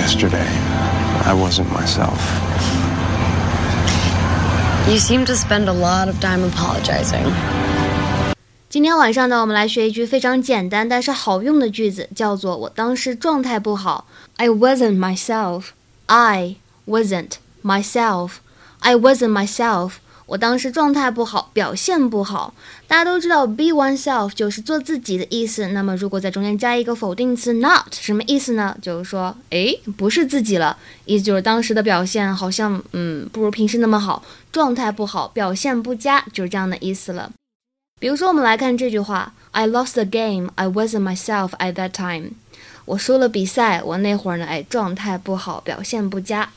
yesterday, I wasn't myself. You seem to spend a lot of time apologizing. 今天晚上呢，我们来学一句非常简单但是好用的句子，叫做“我当时状态不好”。I wasn't myself. I wasn't myself. I wasn't myself. 我当时状态不好，表现不好。大家都知道，be oneself 就是做自己的意思。那么，如果在中间加一个否定词 not，什么意思呢？就是说，诶，不是自己了。意思就是当时的表现好像，嗯，不如平时那么好，状态不好，表现不佳，就是这样的意思了。比如说，我们来看这句话：I lost the game. I wasn't myself at that time. 我输了比赛，我那会儿呢，哎，状态不好，表现不佳。